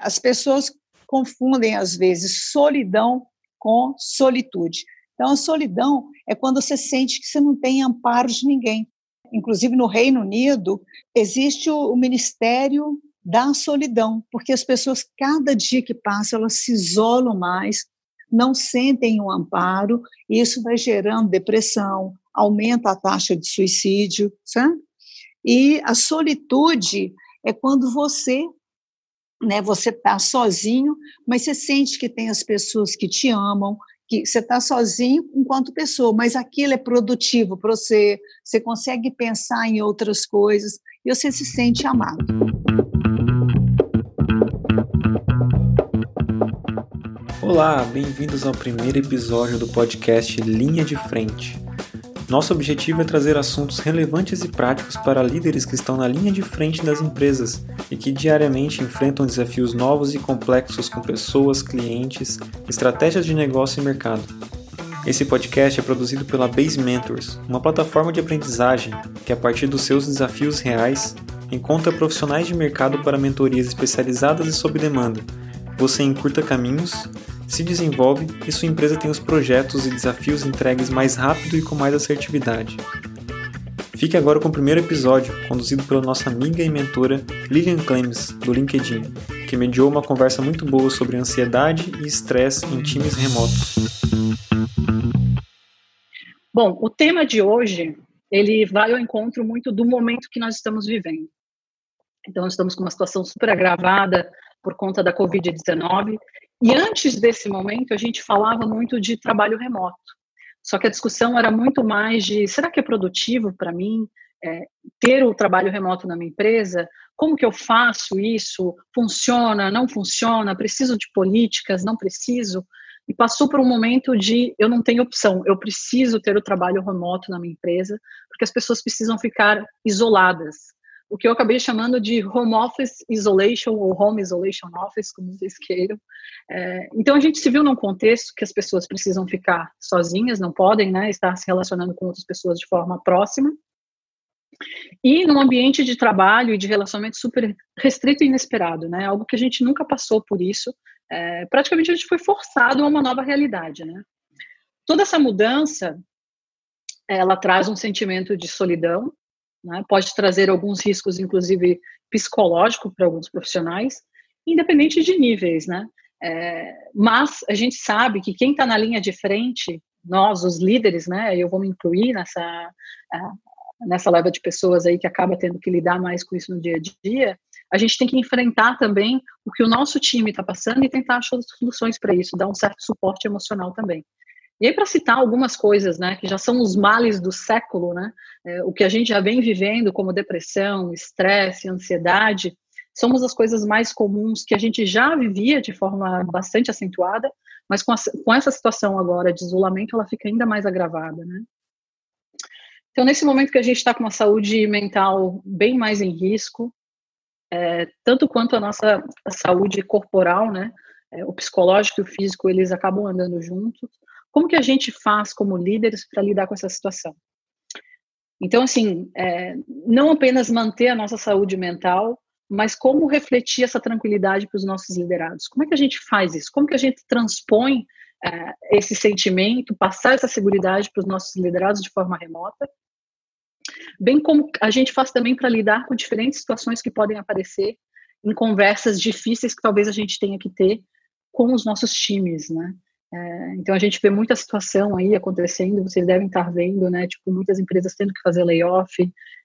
As pessoas confundem, às vezes, solidão com solitude. Então, a solidão é quando você sente que você não tem amparo de ninguém. Inclusive, no Reino Unido, existe o, Ministério da Solidão, porque as pessoas, cada dia que passa, elas se isolam mais, não sentem um amparo, e isso vai gerando depressão, aumenta a taxa de suicídio, sabe? E a solitude é quando você né, você está sozinho, mas você sente que tem as pessoas que te amam, que você está sozinho enquanto pessoa, mas aquilo é produtivo para você, você consegue pensar em outras coisas e você se sente amado. Olá, bem-vindos ao primeiro episódio do podcast Linha de Frente. Nosso objetivo é trazer assuntos relevantes e práticos para líderes que estão na linha de frente das empresas e que diariamente enfrentam desafios novos e complexos com pessoas, clientes, estratégias de negócio e mercado. Esse podcast é produzido pela Base Mentors, uma plataforma de aprendizagem que, a partir dos seus desafios reais, encontra profissionais de mercado para mentorias especializadas e sob demanda. Você encurta caminhos se desenvolve e sua empresa tem os projetos e desafios entregues mais rápido e com mais assertividade. Fique agora com o primeiro episódio, conduzido pela nossa amiga e mentora Lilian Clemes, do LinkedIn, que mediou uma conversa muito boa sobre ansiedade e estresse em times remotos. Bom, o tema de hoje, ele vai ao encontro muito do momento que nós estamos vivendo. Então, estamos com uma situação super agravada por conta da Covid-19 e antes desse momento, a gente falava muito de trabalho remoto. Só que a discussão era muito mais de: será que é produtivo para mim é, ter o trabalho remoto na minha empresa? Como que eu faço isso? Funciona? Não funciona? Preciso de políticas? Não preciso? E passou por um momento de eu não tenho opção, eu preciso ter o trabalho remoto na minha empresa, porque as pessoas precisam ficar isoladas o que eu acabei chamando de home office isolation ou home isolation office, como vocês queiram. É, então a gente se viu num contexto que as pessoas precisam ficar sozinhas, não podem, né, estar se relacionando com outras pessoas de forma próxima. E num ambiente de trabalho e de relacionamento super restrito e inesperado, né, algo que a gente nunca passou por isso. É, praticamente a gente foi forçado a uma nova realidade, né. Toda essa mudança, ela traz um sentimento de solidão, né? Pode trazer alguns riscos, inclusive psicológicos, para alguns profissionais, independente de níveis, né? É, mas a gente sabe que quem está na linha de frente, nós, os líderes, né? Eu vou me incluir nessa nessa leva de pessoas aí que acaba tendo que lidar mais com isso no dia a dia. A gente tem que enfrentar também o que o nosso time está passando e tentar achar soluções para isso, dar um certo suporte emocional também. E aí, para citar algumas coisas, né, que já são os males do século, né, é, o que a gente já vem vivendo, como depressão, estresse, ansiedade, somos as coisas mais comuns que a gente já vivia de forma bastante acentuada, mas com, a, com essa situação agora de isolamento, ela fica ainda mais agravada, né. Então, nesse momento que a gente está com uma saúde mental bem mais em risco, é, tanto quanto a nossa saúde corporal, né, é, o psicológico e o físico, eles acabam andando juntos, como que a gente faz como líderes para lidar com essa situação? Então, assim, é, não apenas manter a nossa saúde mental, mas como refletir essa tranquilidade para os nossos liderados? Como é que a gente faz isso? Como que a gente transpõe é, esse sentimento, passar essa segurança para os nossos liderados de forma remota? Bem como a gente faz também para lidar com diferentes situações que podem aparecer em conversas difíceis que talvez a gente tenha que ter com os nossos times, né? É, então a gente vê muita situação aí acontecendo, vocês devem estar vendo, né? Tipo, muitas empresas tendo que fazer layoff,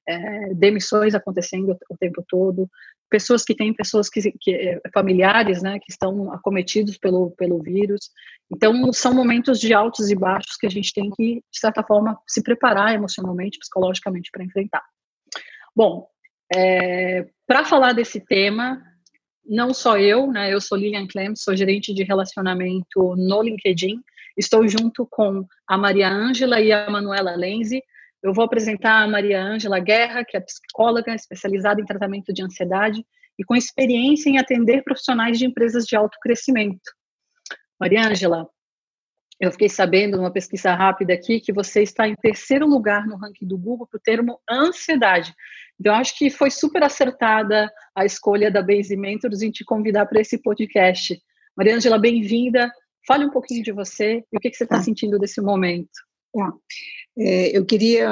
é, demissões acontecendo o tempo todo, pessoas que têm pessoas que, que é, familiares, né, que estão acometidos pelo pelo vírus. Então são momentos de altos e baixos que a gente tem que de certa forma se preparar emocionalmente, psicologicamente para enfrentar. Bom, é, para falar desse tema, não só eu, né? Eu sou Lilian Clem, sou gerente de relacionamento no LinkedIn. Estou junto com a Maria Ângela e a Manuela Lenzi. Eu vou apresentar a Maria Ângela Guerra, que é psicóloga especializada em tratamento de ansiedade e com experiência em atender profissionais de empresas de alto crescimento. Maria Ângela, eu fiquei sabendo numa pesquisa rápida aqui que você está em terceiro lugar no ranking do Google para o termo ansiedade. Então, acho que foi super acertada a escolha da Base Mentors em te convidar para esse podcast. Maria Angela, bem-vinda. Fale um pouquinho de você e o que, que você está ah. sentindo desse momento. Ah. É, eu queria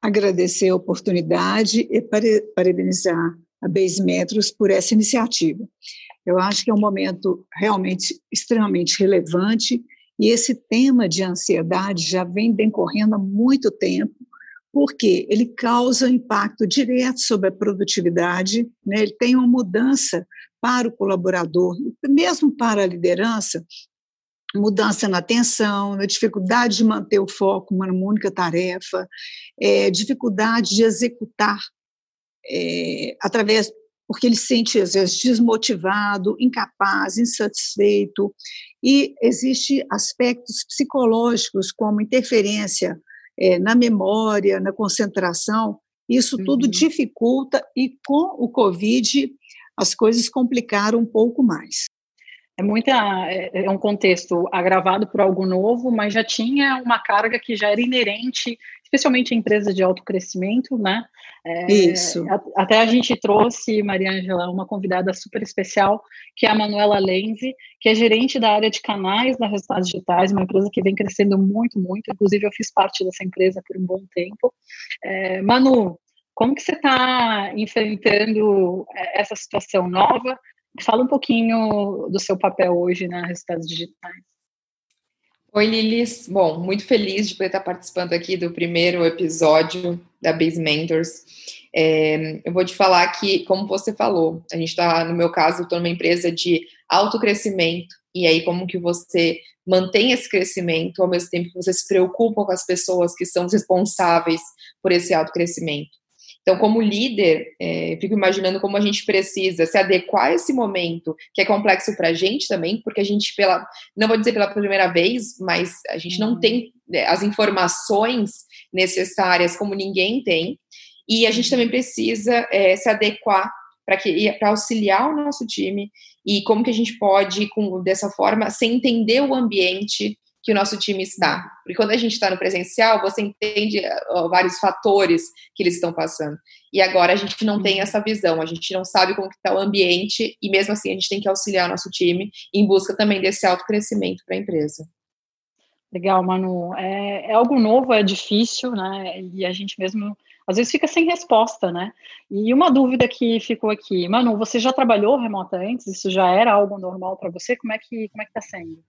agradecer a oportunidade e parabenizar a Base Metros por essa iniciativa. Eu acho que é um momento realmente extremamente relevante e esse tema de ansiedade já vem decorrendo há muito tempo, porque ele causa impacto direto sobre a produtividade, né? ele tem uma mudança para o colaborador, mesmo para a liderança, mudança na atenção, na dificuldade de manter o foco numa única tarefa, é, dificuldade de executar é, através porque ele se sente às vezes desmotivado, incapaz, insatisfeito, e existe aspectos psicológicos como interferência é, na memória, na concentração. Isso tudo uhum. dificulta e com o Covid as coisas complicaram um pouco mais. É muita é, é um contexto agravado por algo novo, mas já tinha uma carga que já era inerente, especialmente em empresas de alto crescimento, né? É, Isso. Até a gente trouxe, Maria Angela, uma convidada super especial, que é a Manuela Lenzi, que é gerente da área de canais da Resultados Digitais, uma empresa que vem crescendo muito, muito. Inclusive, eu fiz parte dessa empresa por um bom tempo. É, Manu, como que você está enfrentando é, essa situação nova? Fala um pouquinho do seu papel hoje na Resultados Digitais. Oi, Lilis. Bom, muito feliz de poder estar participando aqui do primeiro episódio da Base Mentors. É, eu vou te falar que, como você falou, a gente está, no meu caso, estou numa empresa de alto crescimento, e aí como que você mantém esse crescimento ao mesmo tempo que você se preocupa com as pessoas que são responsáveis por esse alto crescimento. Então, como líder, é, fico imaginando como a gente precisa se adequar a esse momento, que é complexo para a gente também, porque a gente, pela, não vou dizer pela primeira vez, mas a gente não uhum. tem né, as informações necessárias como ninguém tem, e a gente também precisa é, se adequar para que para auxiliar o nosso time e como que a gente pode, com, dessa forma, sem entender o ambiente que o nosso time está. Porque quando a gente está no presencial, você entende uh, vários fatores que eles estão passando. E agora a gente não tem essa visão, a gente não sabe como está o ambiente e mesmo assim a gente tem que auxiliar o nosso time em busca também desse alto crescimento para a empresa. Legal, Manu. É, é, algo novo, é difícil, né? E a gente mesmo às vezes fica sem resposta, né? E uma dúvida que ficou aqui, Manu, você já trabalhou remota antes? Isso já era algo normal para você? Como é que como é que está sendo?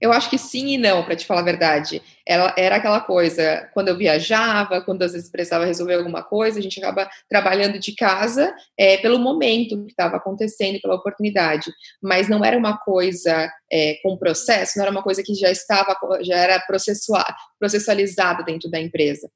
Eu acho que sim e não, para te falar a verdade. Ela era aquela coisa, quando eu viajava, quando às vezes precisava resolver alguma coisa, a gente acaba trabalhando de casa é, pelo momento que estava acontecendo, pela oportunidade. Mas não era uma coisa é, com processo, não era uma coisa que já estava, já era processualizada dentro da empresa.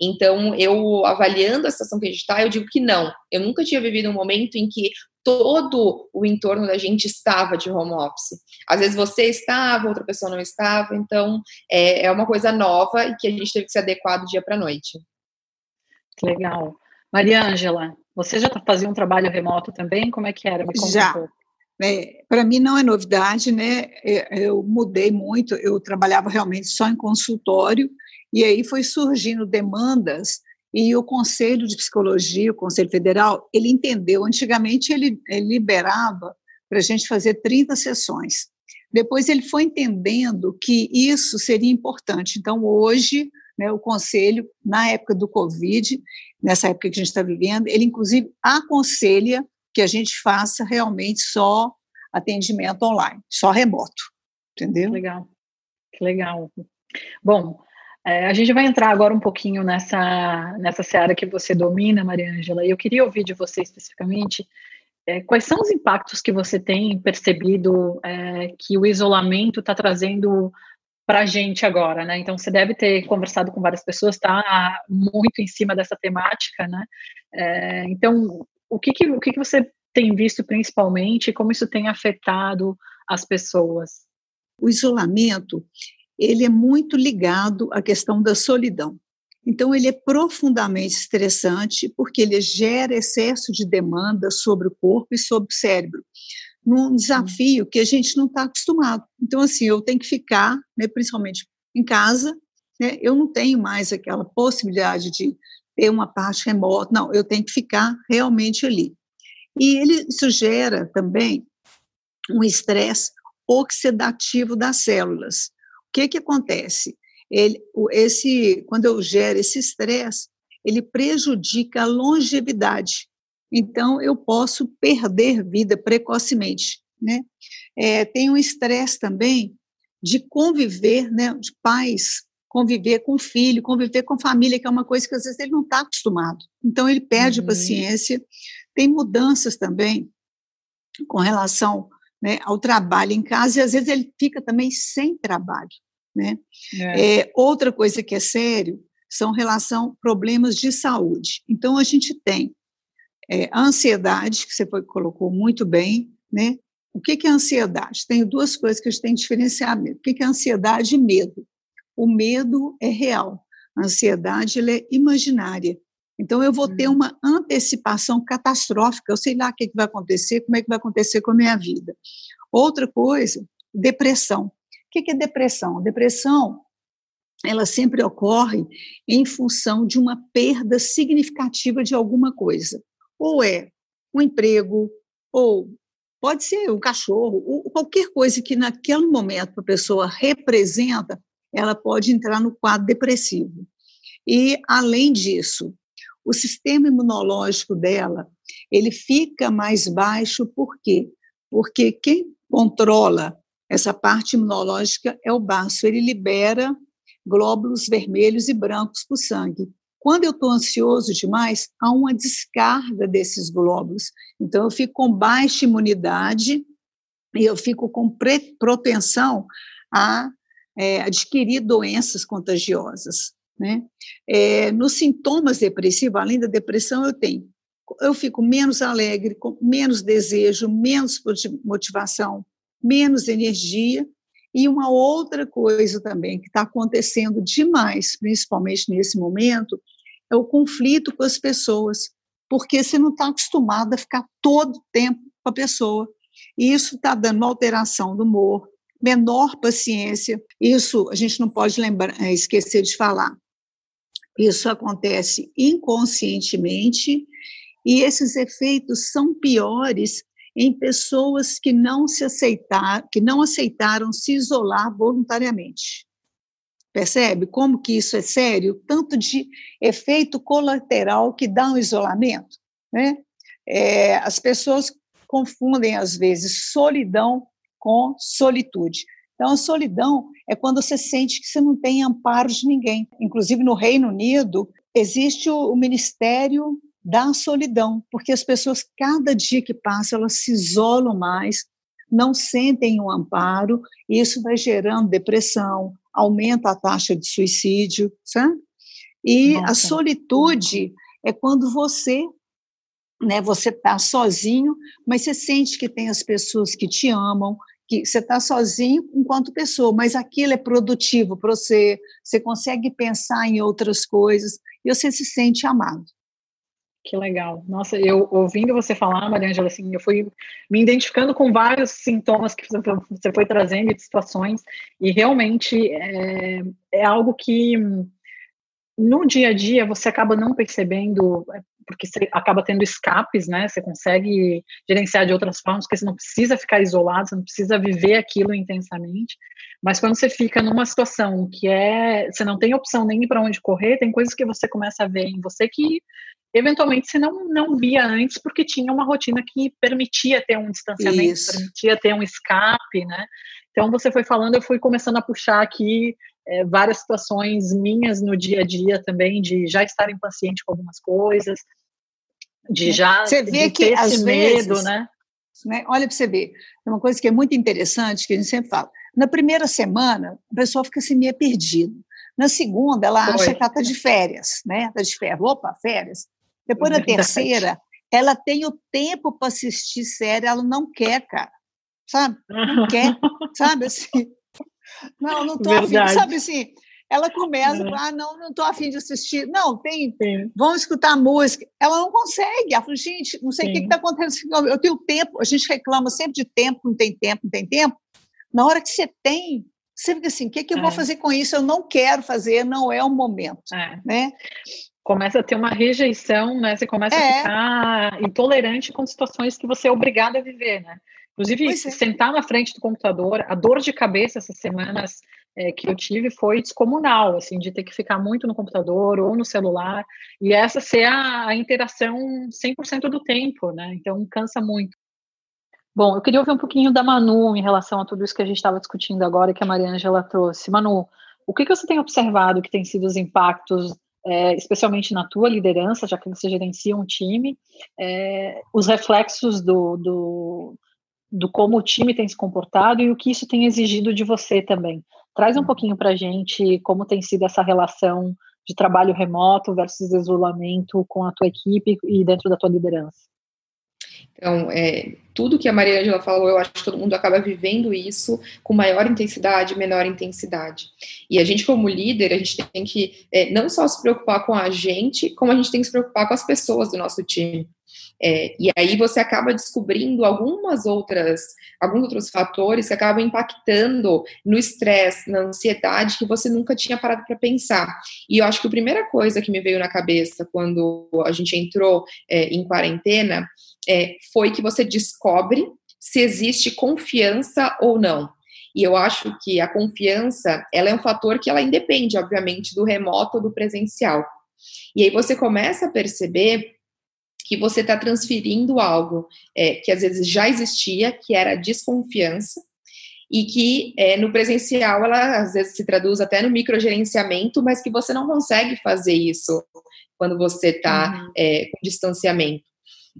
Então, eu avaliando a situação que a gente está, eu digo que não. Eu nunca tinha vivido um momento em que todo o entorno da gente estava de home office. Às vezes você estava, outra pessoa não estava, então é, é uma coisa nova e que a gente teve que se adequar do dia para a noite. Legal. Maria Ângela, você já fazia um trabalho remoto também? Como é que era? já. Um é, para mim não é novidade, né? É, eu mudei muito, eu trabalhava realmente só em consultório, e aí foi surgindo demandas e o Conselho de Psicologia, o Conselho Federal, ele entendeu. Antigamente, ele, ele liberava para a gente fazer 30 sessões. Depois, ele foi entendendo que isso seria importante. Então, hoje, né, o Conselho, na época do Covid, nessa época que a gente está vivendo, ele, inclusive, aconselha que a gente faça realmente só atendimento online, só remoto. Entendeu? Legal. Que legal. Bom, é, a gente vai entrar agora um pouquinho nessa, nessa seara que você domina, Maria Ângela, e eu queria ouvir de você especificamente é, quais são os impactos que você tem percebido é, que o isolamento está trazendo para a gente agora, né? Então, você deve ter conversado com várias pessoas, está muito em cima dessa temática, né? É, então, o que, que, o que, que você tem visto principalmente como isso tem afetado as pessoas? O isolamento, ele é muito ligado à questão da solidão. Então, ele é profundamente estressante porque ele gera excesso de demanda sobre o corpo e sobre o cérebro, num desafio que a gente não está acostumado. Então, assim, eu tenho que ficar, né, principalmente em casa, né, eu não tenho mais aquela possibilidade de ter uma parte remota, não, eu tenho que ficar realmente ali. E ele sugere também um estresse oxidativo das células. O que que acontece? Ele, esse, quando eu gero esse estresse, ele prejudica a longevidade. Então, eu posso perder vida precocemente. Né? É, tem um estresse também de conviver, né, de pais conviver com o filho, conviver com a família, que é uma coisa que às vezes ele não está acostumado. Então, ele perde uhum. paciência. Tem mudanças também com relação né, ao trabalho em casa, e às vezes ele fica também sem trabalho. Né? É. É, outra coisa que é sério são relação problemas de saúde. Então, a gente tem é, a ansiedade, que você foi, colocou muito bem, né? O que, que é ansiedade? Tem duas coisas que a gente tem que diferenciar. O que, que é ansiedade e medo? O medo é real, a ansiedade é imaginária. Então, eu vou ter uhum. uma antecipação catastrófica, eu sei lá o que, vai acontecer, como é que vai acontecer com a minha vida. Outra coisa, depressão. O que é depressão? Depressão, ela sempre ocorre em função de uma perda significativa de alguma coisa. Ou é um emprego, ou pode ser um cachorro, ou qualquer coisa que naquele momento a pessoa representa, ela pode entrar no quadro depressivo. E, além disso, o sistema imunológico dela, ele fica mais baixo, por quê? Porque quem controla essa parte imunológica é o baço, ele libera glóbulos vermelhos e brancos para o sangue. Quando eu estou ansioso demais, há uma descarga desses glóbulos. Então, eu fico com baixa imunidade e eu fico com propensão a é, adquirir doenças contagiosas. Né? É, nos sintomas depressivos, além da depressão, eu tenho, eu fico menos alegre, com menos desejo, menos motivação, menos energia. E uma outra coisa também que está acontecendo demais, principalmente nesse momento, é o conflito com as pessoas, porque você não está acostumado a ficar todo o tempo com a pessoa. E isso está dando uma alteração do humor, menor paciência. Isso a gente não pode lembrar, eh, esquecer de falar. Isso acontece inconscientemente e esses efeitos são piores em pessoas que não se aceitaram, que não aceitaram se isolar voluntariamente. Percebe como que isso é sério? Tanto de efeito colateral que dá um isolamento, né? É, as pessoas confundem às vezes solidão com solitude. Então, a solidão é quando você sente que você não tem amparo de ninguém. Inclusive, no Reino Unido, existe o, Ministério da Solidão, porque as pessoas, cada dia que passa, elas se isolam mais, não sentem um amparo, e isso vai gerando depressão, aumenta a taxa de suicídio, sabe? E Nossa. a solitude é quando você né, você está sozinho, mas você sente que tem as pessoas que te amam, que você está sozinho enquanto pessoa, mas aquilo é produtivo para você, você consegue pensar em outras coisas e você se sente amado. Que legal. Nossa, eu ouvindo você falar, Maria Angela, assim, eu fui me identificando com vários sintomas que você foi trazendo de situações, e realmente é, é algo que no dia a dia você acaba não percebendo, porque você acaba tendo escapes, né? Você consegue gerenciar de outras formas, porque você não precisa ficar isolado, você não precisa viver aquilo intensamente. Mas quando você fica numa situação que é, você não tem opção nem para onde correr, tem coisas que você começa a ver em você que eventualmente você não, não via antes porque tinha uma rotina que permitia ter um distanciamento, Isso. permitia ter um escape, né? Então você foi falando, eu fui começando a puxar aqui é, várias situações minhas no dia a dia também, de já estar impaciente com algumas coisas, de já você vê que às medo, vezes, né? né? Olha para você ver, é uma coisa que é muito interessante, que a gente sempre fala. Na primeira semana, a pessoa fica assim meio perdida. Na segunda, ela Foi. acha que ela está de férias, né? Está de férias. Opa, férias. Depois, na terceira, ela tem o tempo para assistir série, ela não quer, cara. Sabe? Não quer, sabe? Assim, não, não estou afim, sabe assim? Ela começa, é. ah, não, não estou afim de assistir. Não, tem, Sim. vamos escutar música. Ela não consegue. Ela fala, gente, não sei o que está acontecendo. Eu tenho tempo, a gente reclama sempre de tempo, não tem tempo, não tem tempo. Na hora que você tem, você fica assim, o que, que eu é. vou fazer com isso? Eu não quero fazer, não é o momento. É. Né? Começa a ter uma rejeição, né? Você começa é. a ficar intolerante com situações que você é obrigado a viver, né? Inclusive, é. sentar na frente do computador, a dor de cabeça essas semanas é, que eu tive foi descomunal, assim, de ter que ficar muito no computador ou no celular, e essa ser a, a interação 100% do tempo, né? Então, cansa muito. Bom, eu queria ouvir um pouquinho da Manu em relação a tudo isso que a gente estava discutindo agora, que a Maria Angela trouxe. Manu, o que, que você tem observado que tem sido os impactos é, especialmente na tua liderança, já que você gerencia um time, é, os reflexos do, do, do como o time tem se comportado e o que isso tem exigido de você também. Traz um uhum. pouquinho para a gente como tem sido essa relação de trabalho remoto versus isolamento com a tua equipe e dentro da tua liderança. Então, é, tudo que a Maria Angela falou, eu acho que todo mundo acaba vivendo isso com maior intensidade, menor intensidade. E a gente, como líder, a gente tem que é, não só se preocupar com a gente, como a gente tem que se preocupar com as pessoas do nosso time. É, e aí você acaba descobrindo algumas outras, alguns outros fatores que acabam impactando no estresse, na ansiedade que você nunca tinha parado para pensar. E eu acho que a primeira coisa que me veio na cabeça quando a gente entrou é, em quarentena é, foi que você descobre se existe confiança ou não. E eu acho que a confiança, ela é um fator que ela independe, obviamente, do remoto ou do presencial. E aí você começa a perceber que você está transferindo algo é, que às vezes já existia, que era desconfiança, e que é, no presencial ela às vezes se traduz até no microgerenciamento, mas que você não consegue fazer isso quando você está uhum. é, com distanciamento.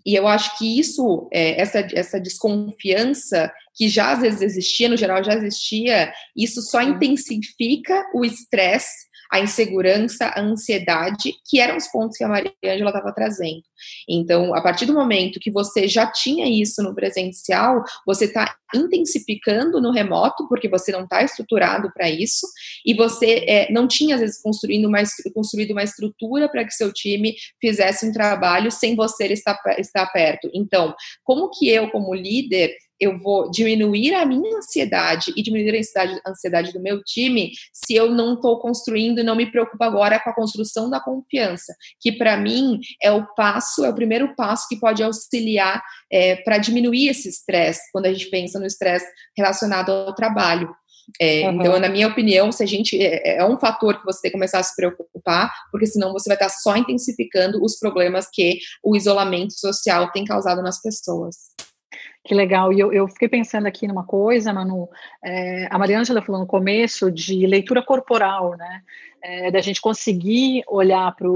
E eu acho que isso, é, essa, essa desconfiança que já às vezes existia, no geral já existia, isso só intensifica o estresse a insegurança, a ansiedade, que eram os pontos que a Maria Ângela estava trazendo. Então, a partir do momento que você já tinha isso no presencial, você está intensificando no remoto, porque você não está estruturado para isso, e você é, não tinha, às vezes, construindo uma, construído uma estrutura para que seu time fizesse um trabalho sem você estar, estar perto. Então, como que eu, como líder, eu vou diminuir a minha ansiedade e diminuir a ansiedade, a ansiedade do meu time se eu não estou construindo e não me preocupo agora com a construção da confiança, que para mim é o passo, é o primeiro passo que pode auxiliar é, para diminuir esse estresse, quando a gente pensa no estresse relacionado ao trabalho. É, uhum. Então, na minha opinião, se a gente é, é, um fator que você tem que começar a se preocupar, porque senão você vai estar só intensificando os problemas que o isolamento social tem causado nas pessoas. Que legal. E eu, eu, fiquei pensando aqui numa coisa, Manu. É, a Mariângela falou no começo de leitura corporal, né? É, da gente conseguir olhar para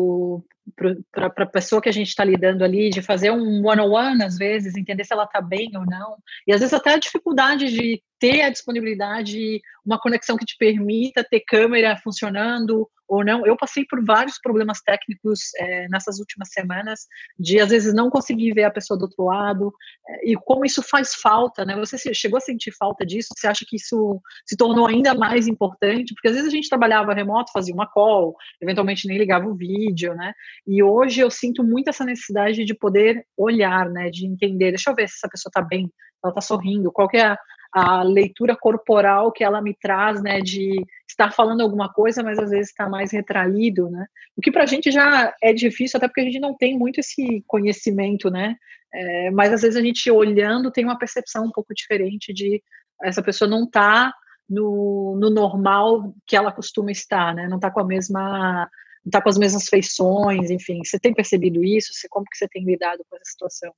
a pessoa que a gente está lidando ali, de fazer um one-on-one, -on -one, às vezes, entender se ela está bem ou não. E às vezes até a dificuldade de ter a disponibilidade, uma conexão que te permita ter câmera funcionando ou não. Eu passei por vários problemas técnicos é, nessas últimas semanas, de às vezes não conseguir ver a pessoa do outro lado, é, e como isso faz falta, né? Você chegou a sentir falta disso? Você acha que isso se tornou ainda mais importante? Porque às vezes a gente trabalhava remoto, fazia uma call, eventualmente nem ligava o vídeo, né? E hoje eu sinto muito essa necessidade de poder olhar, né? De entender, deixa eu ver se essa pessoa está bem, ela está sorrindo, qual que é a, a leitura corporal que ela me traz, né, de estar falando alguma coisa, mas às vezes está mais retraído, né? O que para a gente já é difícil, até porque a gente não tem muito esse conhecimento, né? É, mas às vezes a gente olhando tem uma percepção um pouco diferente de essa pessoa não está no, no normal que ela costuma estar, né? Não está com a mesma não está com as mesmas feições, enfim. Você tem percebido isso? Como que você tem lidado com essa situação?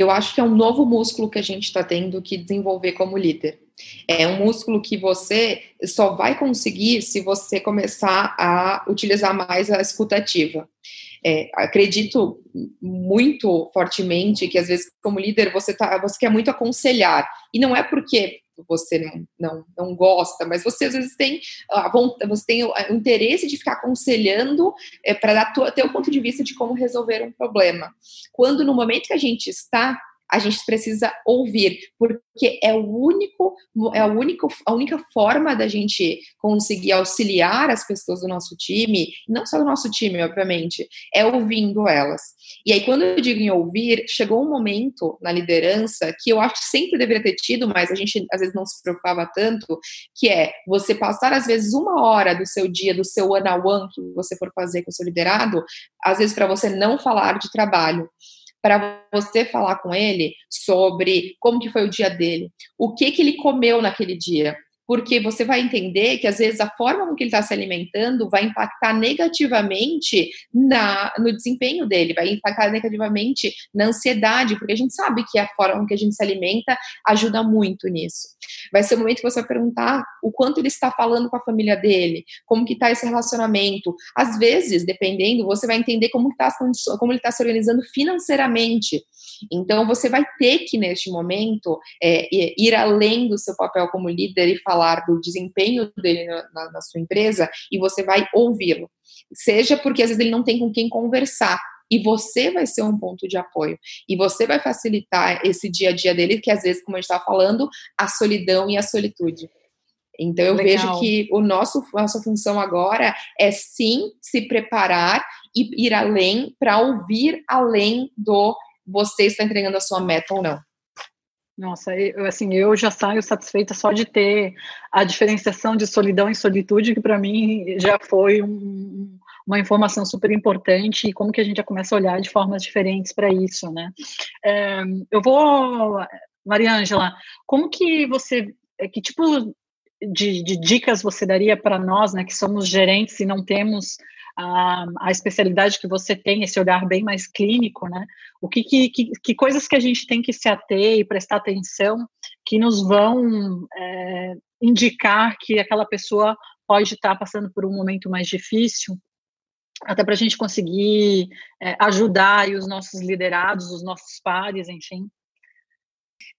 eu acho que é um novo músculo que a gente está tendo que desenvolver como líder. É um músculo que você só vai conseguir se você começar a utilizar mais a escutativa. É, acredito muito fortemente que às vezes como líder você tá, você quer muito aconselhar e não é porque você não, não, não gosta, mas você às vezes tem você tem o interesse de ficar aconselhando é, para dar ter o ponto de vista de como resolver um problema. Quando no momento que a gente está a gente precisa ouvir, porque é o único, é a, único, a única forma da gente conseguir auxiliar as pessoas do nosso time, não só do nosso time, obviamente, é ouvindo elas. E aí, quando eu digo em ouvir, chegou um momento na liderança que eu acho que sempre deveria ter tido, mas a gente às vezes não se preocupava tanto, que é você passar às vezes uma hora do seu dia, do seu one-on-one que você for fazer com o seu liderado, às vezes para você não falar de trabalho para você falar com ele sobre como que foi o dia dele, o que que ele comeu naquele dia, porque você vai entender que às vezes a forma com que ele está se alimentando vai impactar negativamente na, no desempenho dele, vai impactar negativamente na ansiedade, porque a gente sabe que a forma com que a gente se alimenta ajuda muito nisso. Vai ser o momento que você vai perguntar o quanto ele está falando com a família dele, como que está esse relacionamento. Às vezes, dependendo, você vai entender como, tá, como ele está se organizando financeiramente. Então, você vai ter que, neste momento, é, ir além do seu papel como líder e falar do desempenho dele na, na sua empresa e você vai ouvi-lo. Seja porque às vezes ele não tem com quem conversar, e você vai ser um ponto de apoio. E você vai facilitar esse dia a dia dele, que às vezes, como a gente estava falando, a solidão e a solitude. Então eu Legal. vejo que o nosso nossa função agora é sim se preparar e ir além para ouvir além do você está entregando a suma meta ou não. Nossa, eu, assim, eu já saio satisfeita só de ter a diferenciação de solidão e solitude, que para mim já foi um, uma informação super importante e como que a gente já começa a olhar de formas diferentes para isso, né? É, eu vou, Maria Ângela, como que você, é, que tipo de, de dicas você daria para nós, né, que somos gerentes e não temos a, a, especialidade que você tem, esse olhar bem mais clínico, né? O que, que, que, que coisas que a gente tem que se ater e prestar atenção que nos vão é, indicar que aquela pessoa pode estar passando por um momento mais difícil, até para a gente conseguir é, ajudar os nossos liderados, os nossos pares, enfim.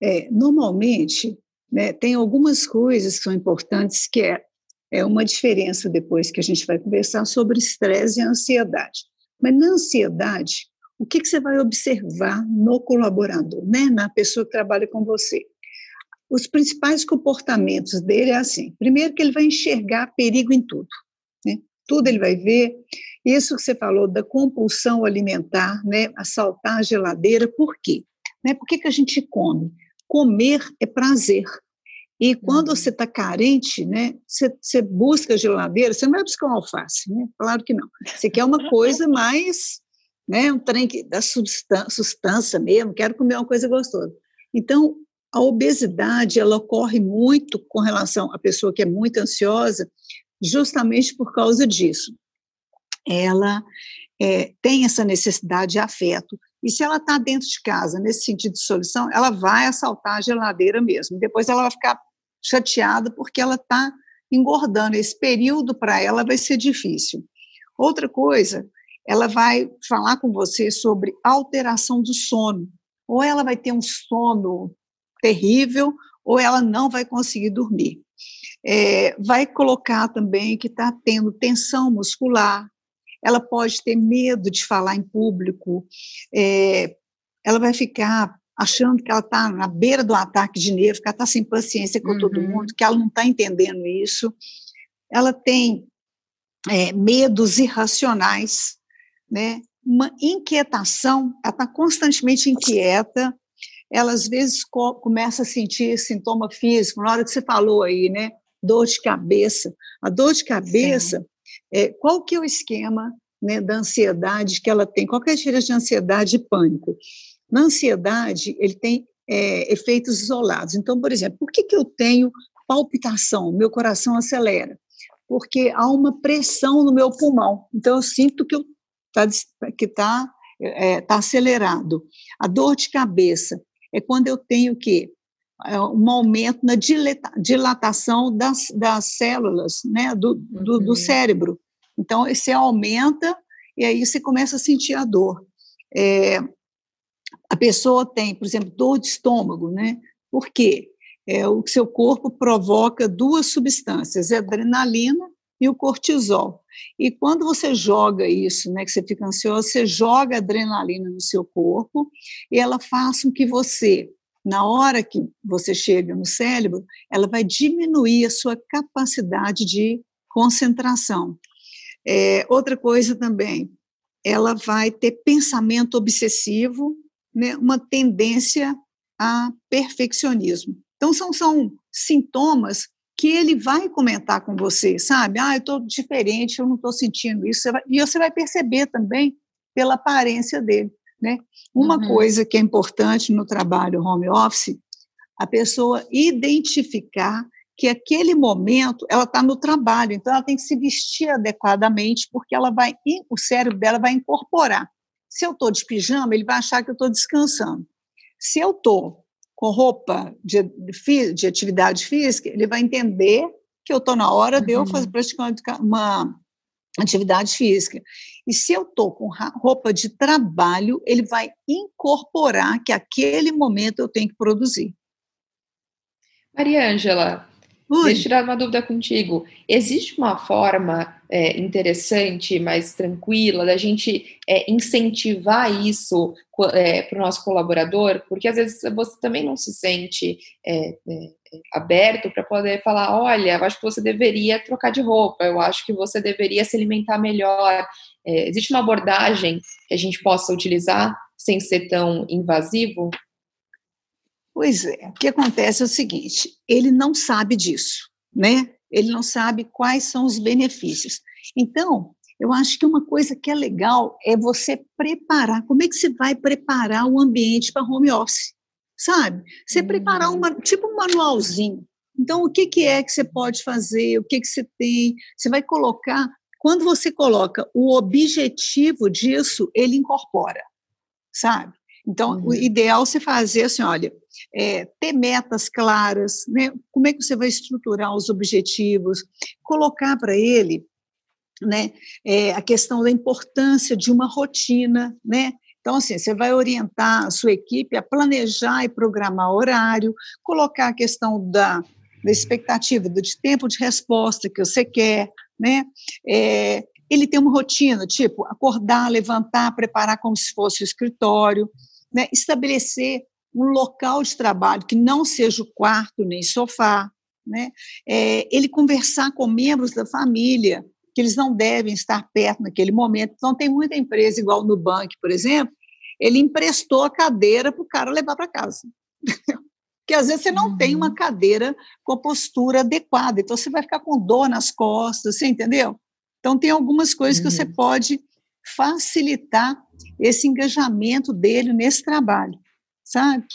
É, normalmente, né, tem algumas coisas que são importantes que é é uma diferença depois que a gente vai conversar sobre estresse e ansiedade. Mas na ansiedade, o que, que você vai observar no colaborador, né? na pessoa que trabalha com você? Os principais comportamentos dele é assim: primeiro, que ele vai enxergar perigo em tudo, né? tudo ele vai ver. Isso que você falou da compulsão alimentar, né? assaltar a geladeira, por quê? Né? Por que, que a gente come? Comer é prazer. E quando uhum. você está carente, né, você, você, busca geladeira, você não vai buscar um alface, né? Claro que não. Você quer uma coisa mais, né, um trem que, da substância mesmo, quero comer uma coisa gostosa. Então, a obesidade, ela ocorre muito com relação à pessoa que é muito ansiosa, justamente por causa disso. Ela é, tem essa necessidade de afeto, e se ela está dentro de casa, nesse sentido de solução, ela vai assaltar a geladeira mesmo. Depois ela vai ficar chateada porque ela está engordando. Esse período para ela vai ser difícil. Outra coisa, ela vai falar com você sobre alteração do sono. Ou ela vai ter um sono terrível, ou ela não vai conseguir dormir. É, vai colocar também que está tendo tensão muscular, ela pode ter medo de falar em público, é, ela vai ficar achando que ela está na beira do ataque de nervo, que ela está sem paciência com uhum. todo mundo, que ela não está entendendo isso. Ela tem é, medos irracionais, né? uma inquietação, ela está constantemente inquieta, ela às vezes co começa a sentir sintoma físico, na hora que você falou aí, né? Dor de cabeça. A dor de cabeça, é, qual que é o esquema né, da ansiedade que ela tem? Qual é a diferença de ansiedade e pânico? Na ansiedade, ele tem é, efeitos isolados. Então, por exemplo, por que, que eu tenho palpitação? Meu coração acelera. Porque há uma pressão no meu pulmão. Então, eu sinto que está que tá, é, tá acelerado. A dor de cabeça é quando eu tenho o quê? É um aumento na dilatação das, das células né, do, do, do uhum. cérebro. Então, você aumenta e aí você começa a sentir a dor. É, a pessoa tem, por exemplo, dor de estômago, né? Por quê? É, o seu corpo provoca duas substâncias, adrenalina e o cortisol. E quando você joga isso, né, que você fica ansioso, você joga adrenalina no seu corpo e ela faz com que você, na hora que você chega no cérebro, ela vai diminuir a sua capacidade de concentração. É, outra coisa também, ela vai ter pensamento obsessivo, né, uma tendência a perfeccionismo. Então, são, são sintomas que ele vai comentar com você, sabe? Ah, eu estou diferente, eu não estou sentindo isso. e você vai perceber também pela aparência dele, né? Uma uhum. coisa que é importante no trabalho home office, a pessoa identificar que aquele momento ela está no trabalho, então ela tem que se vestir adequadamente, porque ela vai, o cérebro dela vai incorporar. Se eu estou de pijama, ele vai achar que eu estou descansando. Se eu estou com roupa de, de, de, atividade física, ele vai entender que eu estou na hora uhum. de eu fazer, uhum. praticar uma atividade física. E se eu estou com roupa de trabalho, ele vai incorporar que aquele momento eu tenho que produzir. Maria Ângela, Oi. deixa eu tirar uma dúvida contigo. Existe uma forma é, interessante, mais tranquila, da gente é, incentivar isso é, para o nosso colaborador, porque às vezes você também não se sente é, é, aberto para poder falar, olha, eu acho que você deveria trocar de roupa, eu acho que você deveria se alimentar melhor. É, existe uma abordagem que a gente possa utilizar sem ser tão invasivo? Pois é, o que acontece é o seguinte, ele não sabe disso, né? ele não sabe quais são os benefícios. Então, eu acho que uma coisa que é legal é você preparar. Como é que você vai preparar o ambiente para home office? Sabe? Você preparar uma, tipo um manualzinho. Então, o que, que é que você pode fazer? O que, que você tem? Você vai colocar. Quando você coloca o objetivo disso, ele incorpora, sabe? Então, uhum. o ideal é você fazer assim, olha, é, ter metas claras, né? como é que você vai estruturar os objetivos, colocar para ele né, é, a questão da importância de uma rotina, né? Então, assim, você vai orientar a sua equipe a planejar e programar horário, colocar a questão da, da expectativa, do de tempo de resposta que você quer, né? É, ele tem uma rotina, tipo, acordar, levantar, preparar como se fosse o escritório, né? estabelecer um local de trabalho que não seja o quarto nem sofá, né? É, ele conversar com membros da família, que eles não devem estar perto naquele momento. Então, tem muita empresa, igual no Nubank, por exemplo, ele emprestou a cadeira para o cara levar para casa. Porque às vezes você não uhum. tem uma cadeira com a postura adequada, então você vai ficar com dor nas costas, você entendeu? Então, tem algumas coisas uhum. que você uhum. pode facilitar esse engajamento dele nesse trabalho, sabe?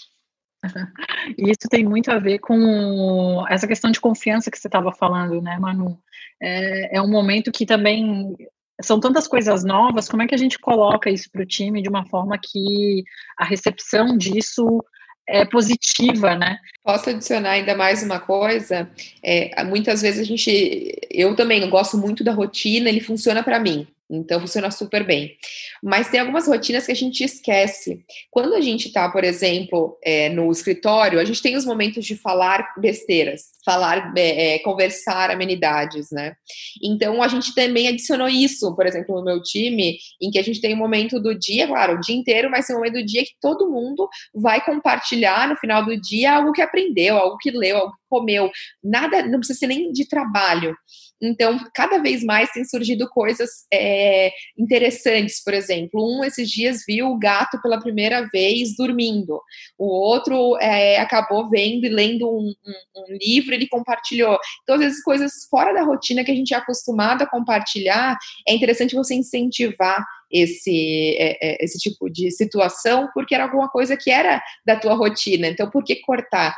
Isso tem muito a ver com essa questão de confiança que você estava falando, né, Manu? É, é, um momento que também são tantas coisas novas, como é que a gente coloca isso para o time de uma forma que a recepção disso é positiva, né? Posso adicionar ainda mais uma coisa? É, muitas vezes a gente, eu também gosto muito da rotina, ele funciona para mim. Então funciona super bem. Mas tem algumas rotinas que a gente esquece. Quando a gente está, por exemplo, é, no escritório, a gente tem os momentos de falar besteiras, falar, é, é, conversar amenidades, né? Então a gente também adicionou isso, por exemplo, no meu time, em que a gente tem um momento do dia, claro, o dia inteiro vai ser um momento do dia que todo mundo vai compartilhar no final do dia algo que aprendeu, algo que leu, algo que comeu. Nada, não precisa ser nem de trabalho. Então, cada vez mais tem surgido coisas é, interessantes, por exemplo. Um, esses dias, viu o gato pela primeira vez dormindo. O outro é, acabou vendo e lendo um, um, um livro, ele compartilhou. Então, às vezes, coisas fora da rotina que a gente é acostumado a compartilhar, é interessante você incentivar esse, é, esse tipo de situação, porque era alguma coisa que era da tua rotina. Então, por que cortar?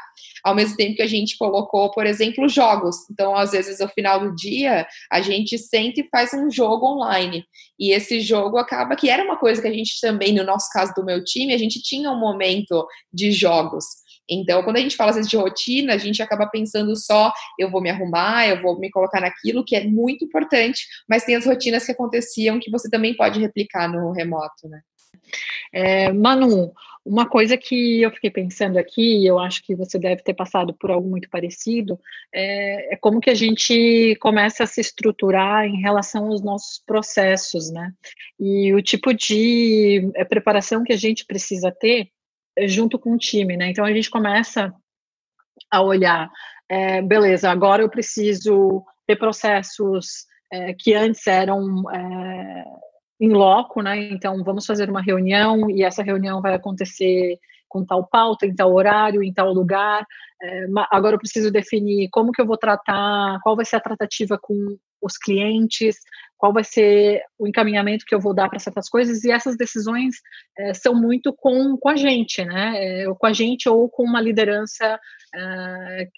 Ao mesmo tempo que a gente colocou, por exemplo, jogos. Então, às vezes, no final do dia, a gente sente e faz um jogo online. E esse jogo acaba que era uma coisa que a gente também, no nosso caso do meu time, a gente tinha um momento de jogos. Então, quando a gente fala às vezes de rotina, a gente acaba pensando só, eu vou me arrumar, eu vou me colocar naquilo, que é muito importante, mas tem as rotinas que aconteciam que você também pode replicar no remoto, né? É, Manu, Uma coisa que eu fiquei pensando aqui, e eu acho que você deve ter passado por algo muito parecido, é, é, como que a gente começa a se estruturar em relação aos nossos processos, né? E o tipo de é, preparação que a gente precisa ter é, junto com o time, né? Então a gente começa a olhar, é, beleza, agora eu preciso ter processos é, que antes eram é, em loco, né? Então, vamos fazer uma reunião e essa reunião vai acontecer com tal pauta, em tal horário, em tal lugar. É, agora eu preciso definir como que eu vou tratar, qual vai ser a tratativa com os clientes, qual vai ser o encaminhamento que eu vou dar para certas coisas, e essas decisões é, são muito com, com a gente, né? É, com a gente ou com uma liderança é,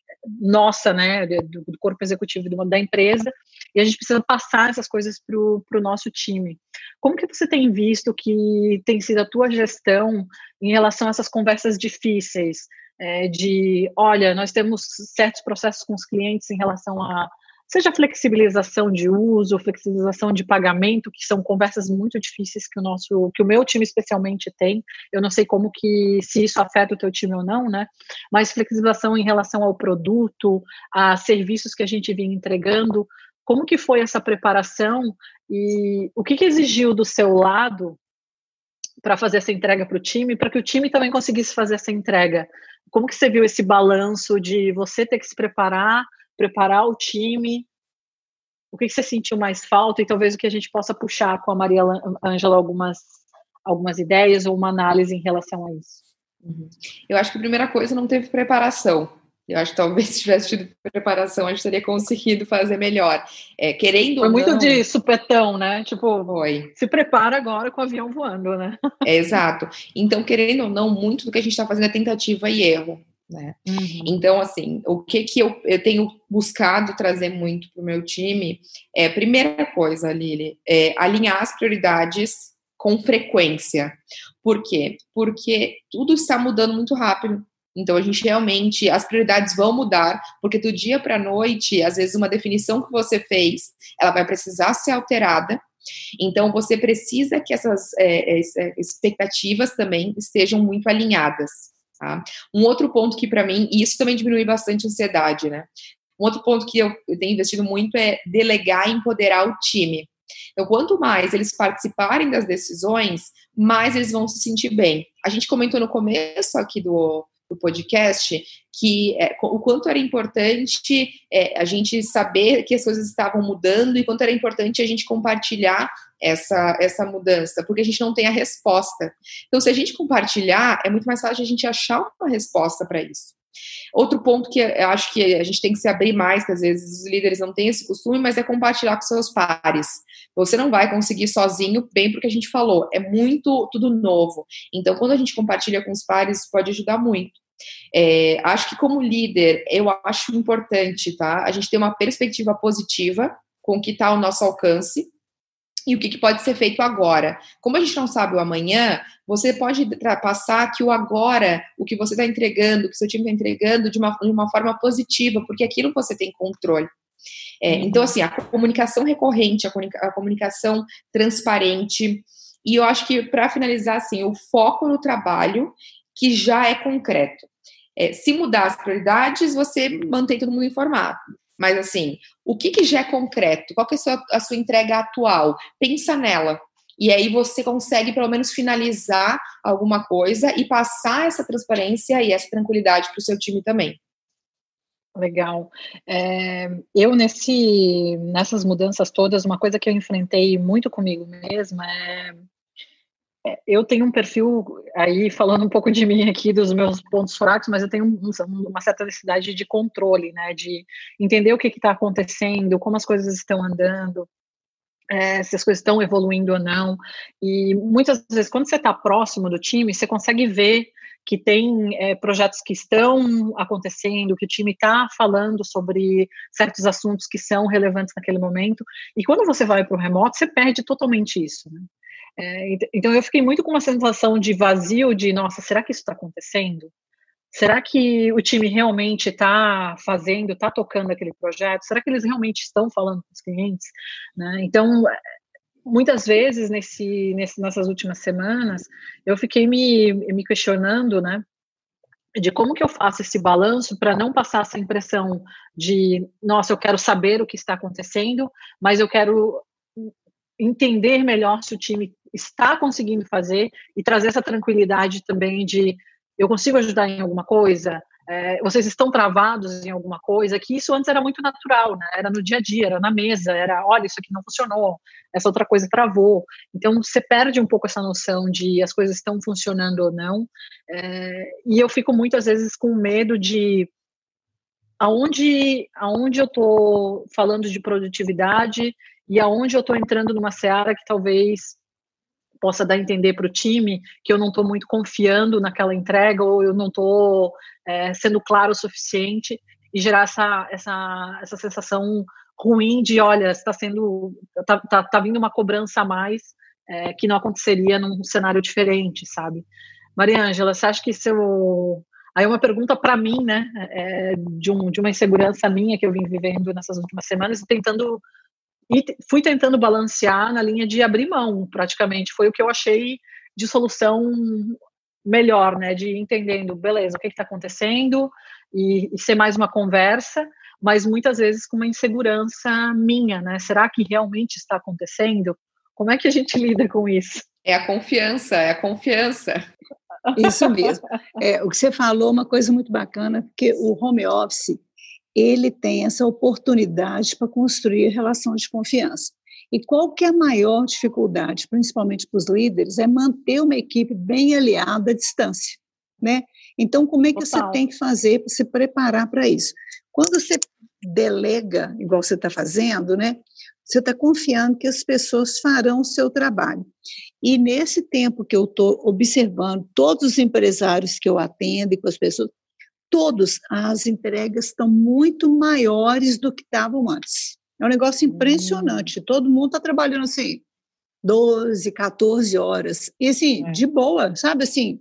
nossa, né? Do, do corpo executivo da empresa, e a gente precisa passar essas coisas para o nosso time. Como que você tem visto que tem sido a tua gestão em relação a essas conversas difíceis? É, de, olha, nós temos certos processos com os clientes em relação a seja flexibilização de uso, flexibilização de pagamento, que são conversas muito difíceis que o nosso, que o meu time especialmente tem. Eu não sei como que se isso afeta o teu time ou não, né? Mas flexibilização em relação ao produto, a serviços que a gente vinha entregando, como que foi essa preparação e o que, que exigiu do seu lado para fazer essa entrega para o time, para que o time também conseguisse fazer essa entrega? Como que você viu esse balanço de você ter que se preparar preparar o time? O que, você sentiu mais falta e talvez o que a gente possa puxar com a Maria Ângela algumas, algumas ideias ou uma análise em relação a isso? Uhum. Eu acho que a primeira coisa não teve preparação. Eu acho que talvez se tivesse tido preparação, a gente teria conseguido fazer melhor. É, querendo Foi muito não... de supetão, né? Tipo, Foi. se prepara agora com o avião voando, né? É, exato. Então, querendo ou não, muito do que a gente está fazendo é tentativa e erro. Né? Uhum. Então, assim, o que que eu, eu tenho buscado trazer muito para o meu time é, primeira coisa, Lili, é alinhar as prioridades com frequência. Por quê? Porque tudo está mudando muito rápido. Então, a gente realmente, as prioridades vão mudar, porque do dia para a noite, às vezes, uma definição que você fez, ela vai precisar ser alterada. Então, você precisa que essas é, é expectativas também estejam muito alinhadas. Tá? Um outro ponto que para mim, e isso também diminui bastante a ansiedade, né? Um outro ponto que eu, eu tenho investido muito é delegar e empoderar o time. Então, quanto mais eles participarem das decisões, mais eles vão se sentir bem. A gente comentou no começo aqui do, do podcast que é, o quanto era importante é, a gente saber que as coisas estavam mudando e quanto era importante a gente compartilhar essa, essa mudança, porque a gente não tem a resposta. Então, se a gente compartilhar, é muito mais fácil a gente achar uma resposta para isso. Outro ponto que eu acho que a gente tem que se abrir mais, que às vezes os líderes não têm esse costume, mas é compartilhar com seus pares. Você não vai conseguir sozinho, bem porque a gente falou, é muito tudo novo. Então, quando a gente compartilha com os pares, pode ajudar muito. É, acho que como líder, eu acho importante, tá? A gente ter uma perspectiva positiva com o que está ao nosso alcance e o que, que, pode ser feito agora. Como a gente não sabe o amanhã, você pode passar que o agora, o que você está entregando, o que seu time está entregando, de uma, de uma forma positiva, porque aquilo você tem controle. É, uhum. Então, assim, a comunicação recorrente, a, comunica a comunicação transparente, e eu acho que, para finalizar, assim, o foco no trabalho que já é concreto. É, se mudar as prioridades, você mantém todo mundo informado. Mas, assim, o que, que já é concreto? Qual que é a sua, a sua entrega atual? Pensa nela. E aí você consegue, pelo menos, finalizar alguma coisa e passar essa transparência e essa tranquilidade para o seu time também. Legal. É, eu, nesse, nessas mudanças todas, uma coisa que eu enfrentei muito comigo mesma é eu tenho um perfil, aí falando um pouco de mim aqui, dos meus pontos fracos, mas eu tenho uma certa necessidade de controle, né, de entender o que está acontecendo, como as coisas estão andando, é, se as coisas estão evoluindo ou não, e muitas vezes, quando você está próximo do time, você consegue ver que tem é, projetos que estão acontecendo, que o time está falando sobre certos assuntos que são relevantes naquele momento, e quando você vai para o remoto, você perde totalmente isso, né? É, então eu fiquei muito com uma sensação de vazio, de nossa, será que isso está acontecendo? Será que o time realmente está fazendo, está tocando aquele projeto? Será que eles realmente estão falando com os clientes? Né? Então muitas vezes nesse, nesse, nessas últimas semanas eu fiquei me, me questionando, né, de como que eu faço esse balanço para não passar essa impressão de, nossa, eu quero saber o que está acontecendo, mas eu quero entender melhor se o time está conseguindo fazer e trazer essa tranquilidade também de eu consigo ajudar em alguma coisa, é, vocês estão travados em alguma coisa, que isso antes era muito natural, né? Era no dia a dia, era na mesa, era, olha, isso aqui não funcionou, essa outra coisa travou. Então, você perde um pouco essa noção de as coisas estão funcionando ou não. É, e eu fico muitas vezes com medo de aonde, aonde eu estou falando de produtividade e aonde eu estou entrando numa seara que talvez possa dar a entender para o time que eu não estou muito confiando naquela entrega ou eu não estou é, sendo claro o suficiente e gerar essa, essa, essa sensação ruim de, olha, está sendo, tá, tá, tá, vindo uma cobrança a mais é, que não aconteceria num cenário diferente, sabe? Maria Ângela, você acha que seu Aí é uma pergunta para mim, né, é, de, um, de uma insegurança minha que eu vim vivendo nessas últimas semanas, tentando e fui tentando balancear na linha de abrir mão, praticamente. Foi o que eu achei de solução melhor, né? De entendendo, beleza, o que está acontecendo e, e, ser mais uma conversa, mas muitas vezes com uma insegurança minha, né? Será que realmente está acontecendo? Como é que a gente lida com isso? É a confiança, é a confiança. Isso mesmo. É, o que você falou é uma coisa muito bacana, porque o home office ele tem essa oportunidade para construir relação de confiança. E qual que é a maior dificuldade, principalmente para os líderes, é manter uma equipe bem aliada à distância, né? Então, como é que Total. você tem que fazer para se preparar para isso? Quando você delega, igual você está fazendo, né? Você está confiando que as pessoas farão o seu trabalho. E nesse tempo que eu estou observando todos os empresários que eu atendo e com as pessoas, todos as entregas estão muito maiores do que estavam antes. É um negócio impressionante. Hum. Todo mundo está trabalhando assim, 12, 14 horas. E assim, é. de boa, sabe assim,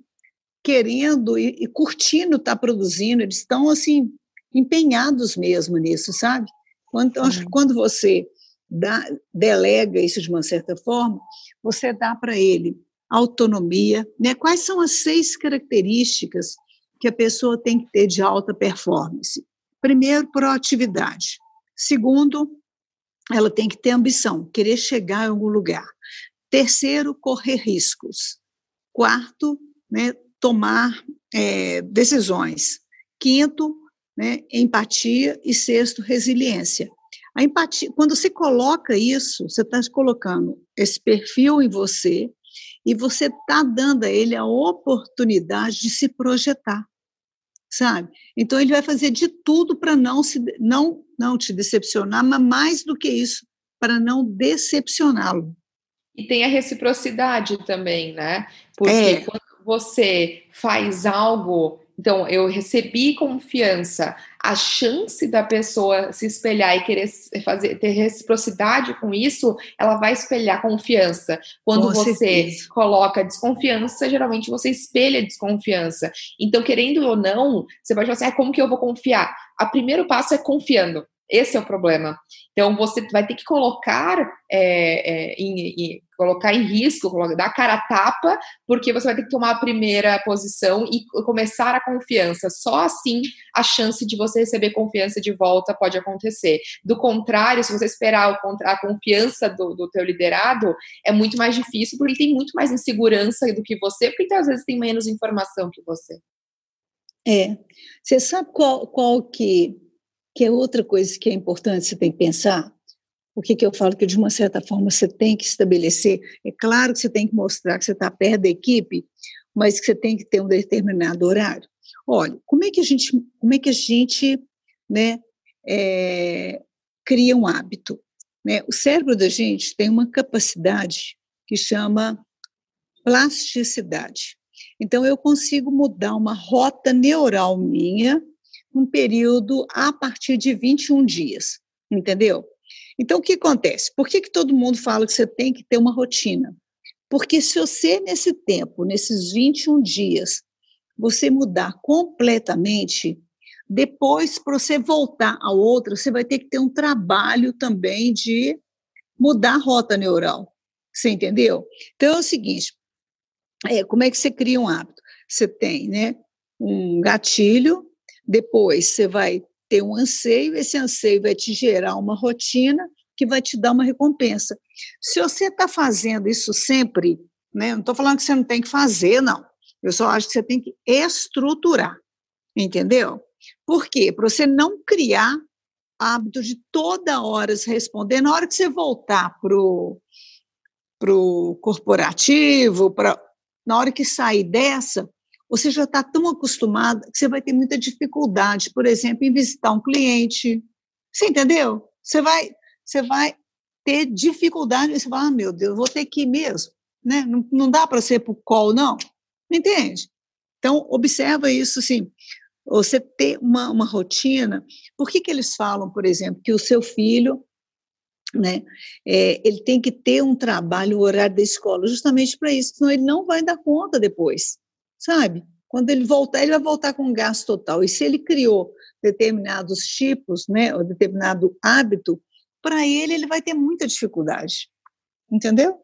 querendo e, e curtindo estar tá produzindo. Eles estão assim, empenhados mesmo nisso, sabe? Quando, acho que quando você dá, delega isso de uma certa forma, você dá para ele autonomia, né? Quais são as seis características que a pessoa tem que ter de alta performance? Primeiro, proatividade. Segundo, ela tem que ter ambição, querer chegar em algum lugar. Terceiro, correr riscos. Quarto, né, tomar é, decisões. Quinto, né, empatia. E sexto, resiliência. A empatia, quando você coloca isso, você está colocando esse perfil em você e você está dando a ele a oportunidade de se projetar, sabe? Então ele vai fazer de tudo para não se não não te decepcionar, mas mais do que isso, para não decepcioná-lo. E tem a reciprocidade também, né? Porque é. quando você faz algo então, eu recebi confiança, a chance da pessoa se espelhar e querer fazer, ter reciprocidade com isso, ela vai espelhar confiança. Quando com você certeza. coloca desconfiança, geralmente você espelha desconfiança. Então, querendo ou não, você vai falar assim: ah, como que eu vou confiar? O primeiro passo é confiando. Esse é o problema. Então, você vai ter que colocar, é, é, em, em, colocar em risco, dar cara a tapa, porque você vai ter que tomar a primeira posição e começar a confiança. Só assim a chance de você receber confiança de volta pode acontecer. Do contrário, se você esperar a confiança do, do teu liderado, é muito mais difícil, porque ele tem muito mais insegurança do que você, porque então, às vezes tem menos informação que você. É. Você sabe qual, qual que que é outra coisa que é importante você tem que pensar. O que, que eu falo que de uma certa forma você tem que estabelecer. É claro que você tem que mostrar que você está perto da equipe, mas que você tem que ter um determinado horário. Olha, como é que a gente, como é que a gente, né, é, cria um hábito? Né? O cérebro da gente tem uma capacidade que chama plasticidade. Então, eu consigo mudar uma rota neural minha um período a partir de 21 dias, entendeu? Então, o que acontece? Por que, que todo mundo fala que você tem que ter uma rotina? Porque se você, nesse tempo, nesses 21 dias, você mudar completamente, depois, para você voltar a outra, você vai ter que ter um trabalho também de mudar a rota neural. Você entendeu? Então é o seguinte: é, como é que você cria um hábito? Você tem né, um gatilho, depois você vai ter um anseio, esse anseio vai te gerar uma rotina que vai te dar uma recompensa. Se você está fazendo isso sempre, né, não estou falando que você não tem que fazer, não. Eu só acho que você tem que estruturar, entendeu? Por quê? Para você não criar hábito de toda hora se responder, na hora que você voltar para o corporativo, pra, na hora que sair dessa, você já está tão acostumado que você vai ter muita dificuldade, por exemplo, em visitar um cliente. Você entendeu? Você vai, você vai ter dificuldade, você vai, ah, meu Deus, vou ter que ir mesmo. Né? Não, não dá para ser por call, não. Entende? Então, observa isso, assim, você ter uma, uma rotina. Por que, que eles falam, por exemplo, que o seu filho, né, é, ele tem que ter um trabalho, o horário da escola, justamente para isso, senão ele não vai dar conta depois, sabe? Quando ele voltar, ele vai voltar com gasto total. E se ele criou determinados tipos, né, ou determinado hábito, para ele, ele vai ter muita dificuldade. Entendeu?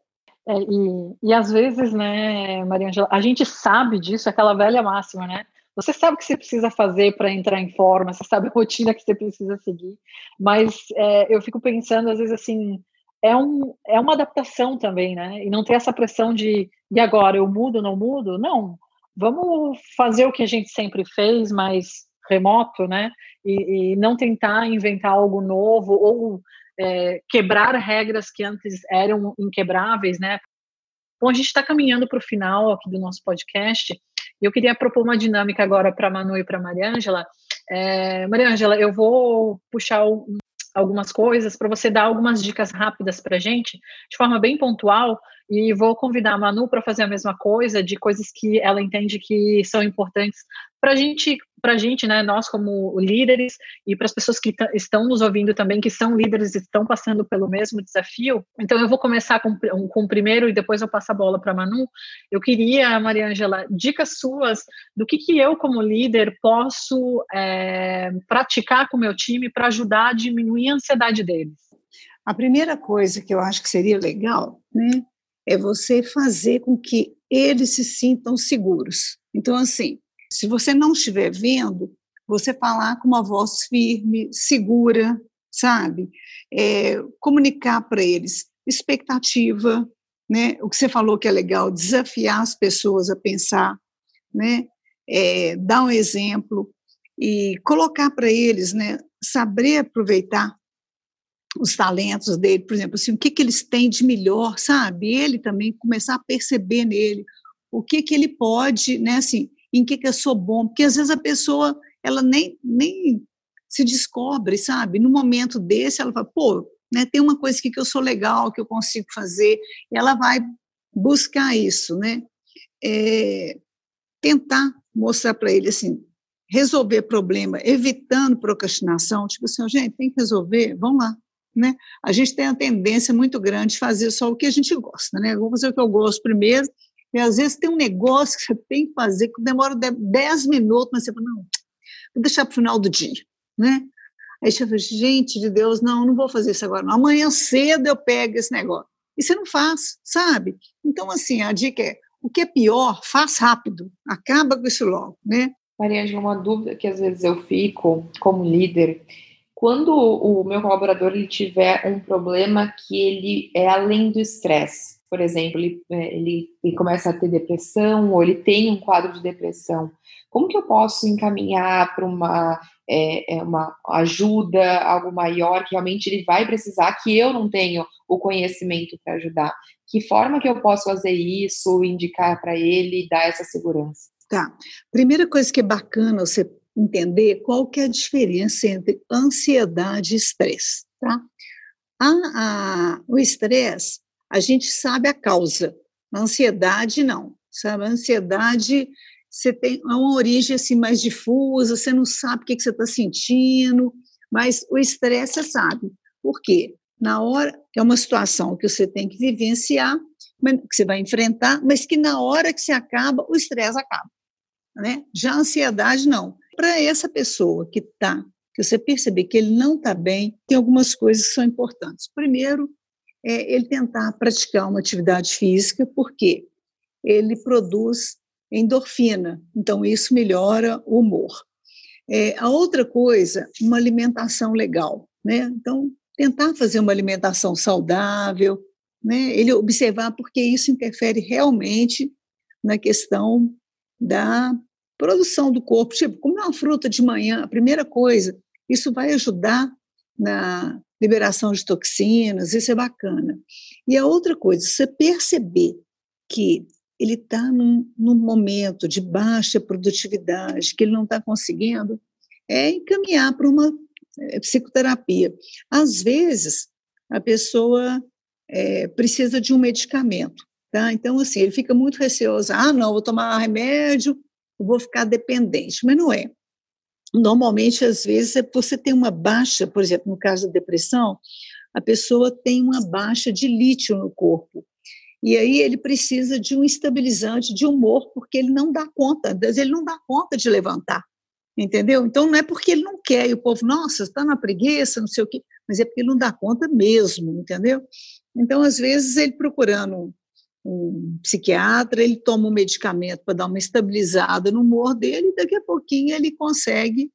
É, e, e às vezes, né, Maria Angela, a gente sabe disso, aquela velha máxima, né? Você sabe o que você precisa fazer para entrar em forma, você sabe a rotina que você precisa seguir, mas é, eu fico pensando, às vezes, assim, é, um, é uma adaptação também, né? E não ter essa pressão de, e agora, eu mudo, não mudo? Não, vamos fazer o que a gente sempre fez, mas remoto, né? E, e não tentar inventar algo novo ou é, quebrar regras que antes eram inquebráveis, né? Bom, a gente está caminhando para o final aqui do nosso podcast eu queria propor uma dinâmica agora para Manu e para Mariângela. É, Mariângela, eu vou puxar um, algumas coisas para você dar algumas dicas rápidas para a gente, de forma bem pontual, e vou convidar a Manu para fazer a mesma coisa, de coisas que ela entende que são importantes para a gente, para gente, né, nós como líderes e para as pessoas que estão nos ouvindo também, que são líderes e estão passando pelo mesmo desafio. Então eu vou começar com, com o primeiro e depois eu passo a bola para a Manu. Eu queria, Maria Angela, dicas suas do que, que eu como líder posso é, praticar com o meu time para ajudar a diminuir a ansiedade deles. A primeira coisa que eu acho que seria legal, né, é você fazer com que eles se sintam seguros. Então, assim, se você não estiver vendo, você falar com uma voz firme, segura, sabe? É, comunicar para eles expectativa, né? O que você falou que é legal, desafiar as pessoas a pensar, né? É, dar um exemplo e colocar para eles, né? Saber aproveitar os talentos dele, por exemplo, assim, o que, que eles têm de melhor, sabe? Ele também começar a perceber nele o que que ele pode, né, assim, em que que eu sou bom, porque às vezes a pessoa, ela nem, nem se descobre, sabe? No momento desse, ela fala, pô, né, tem uma coisa aqui que eu sou legal, que eu consigo fazer, e ela vai buscar isso, né? É, tentar mostrar para ele, assim, resolver problema, evitando procrastinação, tipo assim, gente, tem que resolver, vamos lá, né? A gente tem a tendência muito grande de fazer só o que a gente gosta, né? Vou fazer o que eu gosto primeiro, e às vezes tem um negócio que você tem que fazer que demora 10 minutos, mas você fala, não, vou deixar para o final do dia, né? Aí você fala, gente de Deus, não, não vou fazer isso agora, não. Amanhã cedo eu pego esse negócio. E você não faz, sabe? Então, assim, a dica é, o que é pior, faz rápido, acaba com isso logo, né? Maria, uma dúvida que às vezes eu fico como líder, quando o meu colaborador ele tiver um problema que ele é além do estresse, por exemplo, ele, é, ele, ele, começa a ter depressão ou ele tem um quadro de depressão, como que eu posso encaminhar para uma, é, é, uma ajuda, algo maior que realmente ele vai precisar, que eu não tenho o conhecimento para ajudar? Que forma que eu posso fazer isso, indicar para ele, dar essa segurança? Tá. Primeira coisa que é bacana você entender qual que é a diferença entre ansiedade e estresse, tá? A, a, o estresse, a gente sabe a causa, a ansiedade não, sabe? A ansiedade, você tem uma origem assim mais difusa, você não sabe o que, que você está sentindo, mas o estresse você sabe. Por quê? Na hora, é uma situação que você tem que vivenciar, que você vai enfrentar, mas que na hora que você acaba, o estresse acaba. Né? Já a ansiedade, não. Para essa pessoa que está, que você perceber que ele não está bem, tem algumas coisas que são importantes. Primeiro, é ele tentar praticar uma atividade física, porque ele produz endorfina, então isso melhora o humor. É, a outra coisa, uma alimentação legal, né? Então, tentar fazer uma alimentação saudável, né? Ele observar porque isso interfere realmente na questão da produção do corpo. Tipo, comer uma fruta de manhã, a primeira coisa, isso vai ajudar na liberação de toxinas, isso é bacana. E a outra coisa, você perceber que ele está num, num, momento de baixa produtividade, que ele não está conseguindo, é encaminhar para uma é, psicoterapia. Às vezes, a pessoa é, precisa de um medicamento, tá? Então, assim, ele fica muito receoso, ah, não, vou tomar remédio, vou ficar dependente, mas não é. Normalmente, às vezes, é você tem uma baixa, por exemplo, no caso da depressão, a pessoa tem uma baixa de lítio no corpo. E aí ele precisa de um estabilizante de humor, porque ele não dá conta, ele não dá conta de levantar, entendeu? Então não é porque ele não quer, e o povo, nossa, está na preguiça, não sei o quê, mas é porque ele não dá conta mesmo, entendeu? Então, às vezes, ele procurando um psiquiatra, ele toma um medicamento para dar uma estabilizada no humor dele, e daqui a pouquinho ele consegue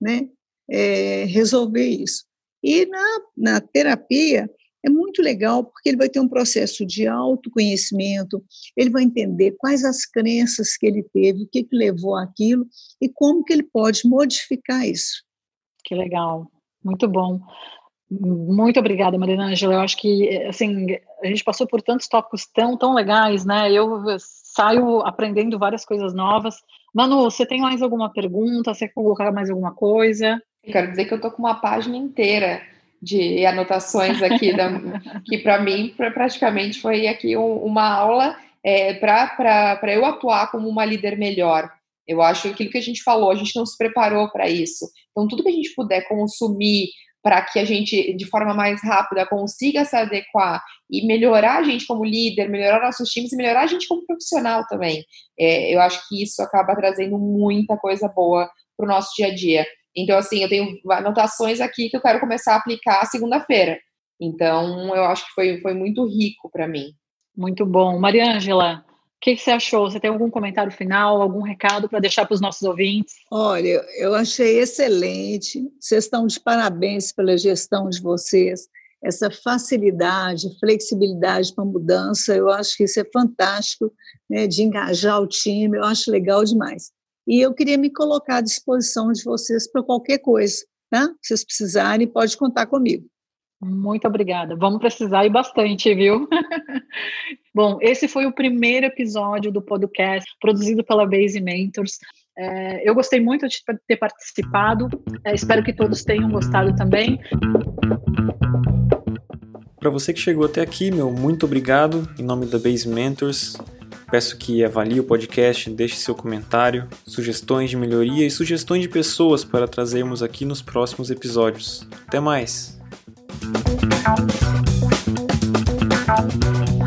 né, é, resolver isso. E na, na terapia é muito legal, porque ele vai ter um processo de autoconhecimento, ele vai entender quais as crenças que ele teve, o que, que levou aquilo e como que ele pode modificar isso. Que legal, muito bom. Muito obrigada, Marina Angela. Eu acho que assim a gente passou por tantos tópicos tão tão legais, né? Eu saio aprendendo várias coisas novas. Manu, você tem mais alguma pergunta? Você quer colocar mais alguma coisa? Quero dizer que eu tô com uma página inteira de anotações aqui, da, que para mim praticamente foi aqui um, uma aula é, para eu atuar como uma líder melhor. Eu acho que aquilo que a gente falou, a gente não se preparou para isso. Então, tudo que a gente puder consumir para que a gente, de forma mais rápida, consiga se adequar e melhorar a gente como líder, melhorar nossos times e melhorar a gente como profissional também. É, eu acho que isso acaba trazendo muita coisa boa para o nosso dia a dia. Então, assim, eu tenho anotações aqui que eu quero começar a aplicar segunda-feira. Então, eu acho que foi, foi muito rico para mim. Muito bom. Mariângela, que, que você achou? Você tem algum comentário final, algum recado para deixar para os nossos ouvintes? Olha, eu achei excelente. Vocês estão de parabéns pela gestão de vocês. Essa facilidade, flexibilidade para mudança, eu acho que isso é fantástico, né, de engajar o time, eu acho legal demais. E eu queria me colocar à disposição de vocês para qualquer coisa, tá? Se vocês precisarem, pode contar comigo. Muito obrigada. Vamos precisar e bastante, viu? Bom, esse foi o primeiro episódio do podcast produzido pela Base Mentors. É, eu gostei muito de ter participado. É, espero que todos tenham gostado também. Para você que chegou até aqui, meu muito obrigado em nome da Base Mentors. Peço que avalie o podcast, deixe seu comentário, sugestões de melhoria e sugestões de pessoas para trazermos aqui nos próximos episódios. Até mais! Thank you.